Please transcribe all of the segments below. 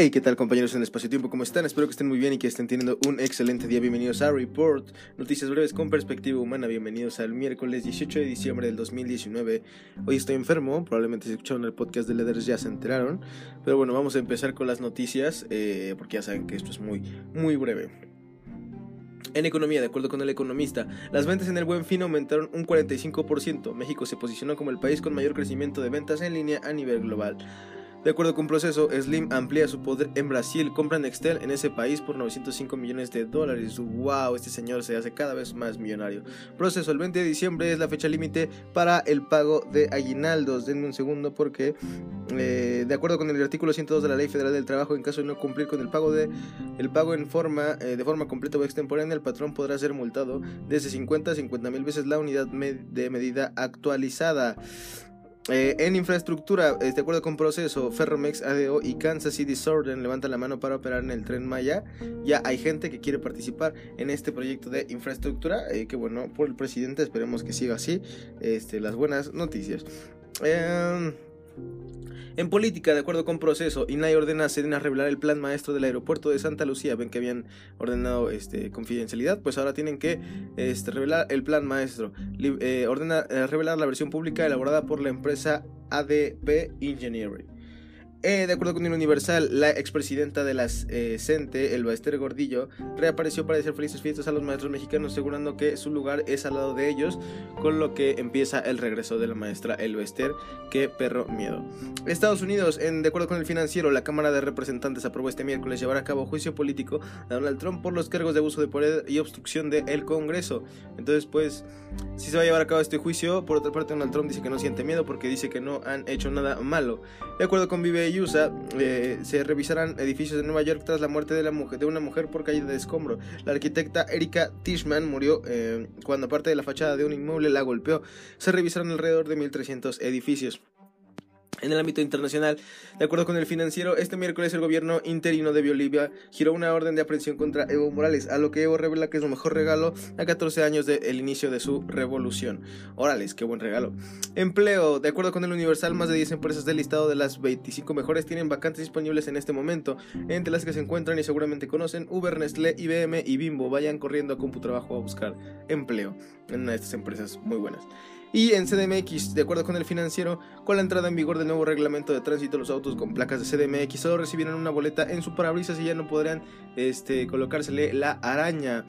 Hey, ¿qué tal compañeros en Espacio Tiempo? ¿Cómo están? Espero que estén muy bien y que estén teniendo un excelente día. Bienvenidos a Report, noticias breves con perspectiva humana. Bienvenidos al miércoles 18 de diciembre del 2019. Hoy estoy enfermo, probablemente si escucharon el podcast de Leaders ya se enteraron. Pero bueno, vamos a empezar con las noticias, eh, porque ya saben que esto es muy, muy breve. En economía, de acuerdo con el economista, las ventas en el buen fin aumentaron un 45%. México se posicionó como el país con mayor crecimiento de ventas en línea a nivel global. De acuerdo con Proceso, Slim amplía su poder en Brasil, compra Nextel en ese país por 905 millones de dólares. ¡Wow! Este señor se hace cada vez más millonario. Proceso, el 20 de diciembre es la fecha límite para el pago de aguinaldos. Denme un segundo porque, eh, de acuerdo con el artículo 102 de la Ley Federal del Trabajo, en caso de no cumplir con el pago de el pago en forma eh, de forma completa o extemporánea, el patrón podrá ser multado desde 50 a 50 mil veces la unidad de medida actualizada. Eh, en infraestructura, eh, de acuerdo con proceso, Ferromex, ADO y Kansas City Southern levantan la mano para operar en el tren Maya. Ya hay gente que quiere participar en este proyecto de infraestructura. Eh, que bueno, por el presidente, esperemos que siga así. Este, las buenas noticias. Eh, en política, de acuerdo con proceso, INAI ordena a Sedena revelar el plan maestro del aeropuerto de Santa Lucía. Ven que habían ordenado este, confidencialidad, pues ahora tienen que este, revelar el plan maestro. Eh, ordena eh, revelar la versión pública elaborada por la empresa ADP Engineering. Eh, de acuerdo con el Universal, la expresidenta de las eh, CENTE, el Baester Gordillo, reapareció para decir felices fiestas a los maestros mexicanos, asegurando que su lugar es al lado de ellos, con lo que empieza el regreso de la maestra El Baester, que perro miedo. Estados Unidos, en, de acuerdo con el financiero, la Cámara de Representantes aprobó este miércoles llevar a cabo juicio político a Donald Trump por los cargos de abuso de poder y obstrucción del Congreso. Entonces, pues, si se va a llevar a cabo este juicio, por otra parte, Donald Trump dice que no siente miedo porque dice que no han hecho nada malo. De acuerdo con Vive Eh, se revisarán edificios de Nueva York tras la muerte de, la mujer, de una mujer por caída de escombro. La arquitecta Erika Tishman murió eh, cuando parte de la fachada de un inmueble la golpeó. Se revisarán alrededor de 1.300 edificios. En el ámbito internacional, de acuerdo con el financiero, este miércoles el gobierno interino de Bolivia giró una orden de aprehensión contra Evo Morales, a lo que Evo revela que es su mejor regalo a 14 años del inicio de su revolución. Órales, qué buen regalo. Empleo, de acuerdo con el Universal, más de 10 empresas del listado de las 25 mejores tienen vacantes disponibles en este momento, entre las que se encuentran y seguramente conocen Uber, Nestlé, IBM y Bimbo. Vayan corriendo a CompuTrabajo a buscar empleo en una de estas empresas muy buenas. Y en CDMX, de acuerdo con el financiero, con la entrada en vigor del nuevo reglamento de tránsito, los autos con placas de CDMX solo recibirán una boleta en su parabrisas y ya no podrán este, colocársele la araña.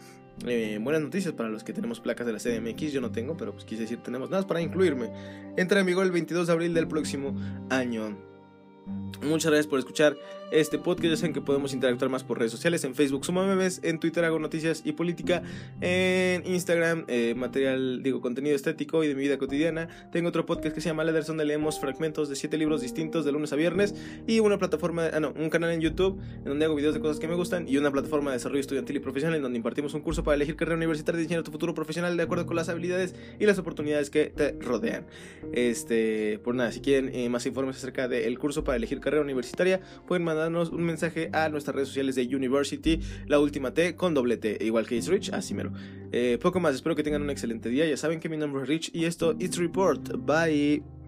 Eh, buenas noticias para los que tenemos placas de la CDMX, yo no tengo, pero pues quise decir tenemos nada para incluirme. Entra en vigor el 22 de abril del próximo año. Muchas gracias por escuchar este podcast. Ya saben que podemos interactuar más por redes sociales. En Facebook sumo memes, en Twitter hago noticias y política, en Instagram eh, material, digo, contenido estético y de mi vida cotidiana. Tengo otro podcast que se llama Leather, donde leemos fragmentos de siete libros distintos de lunes a viernes y una plataforma, ah no, un canal en YouTube en donde hago videos de cosas que me gustan y una plataforma de desarrollo estudiantil y profesional en donde impartimos un curso para elegir carrera universitaria y diseñar tu futuro profesional de acuerdo con las habilidades y las oportunidades que te rodean. Este, por nada, si quieren eh, más informes acerca del curso para elegir carrera universitaria, pueden mandarnos un mensaje a nuestras redes sociales de University, la última T con doble T, igual que It's Rich, así mero. Eh, poco más, espero que tengan un excelente día. Ya saben que mi nombre es Rich y esto es Report. Bye.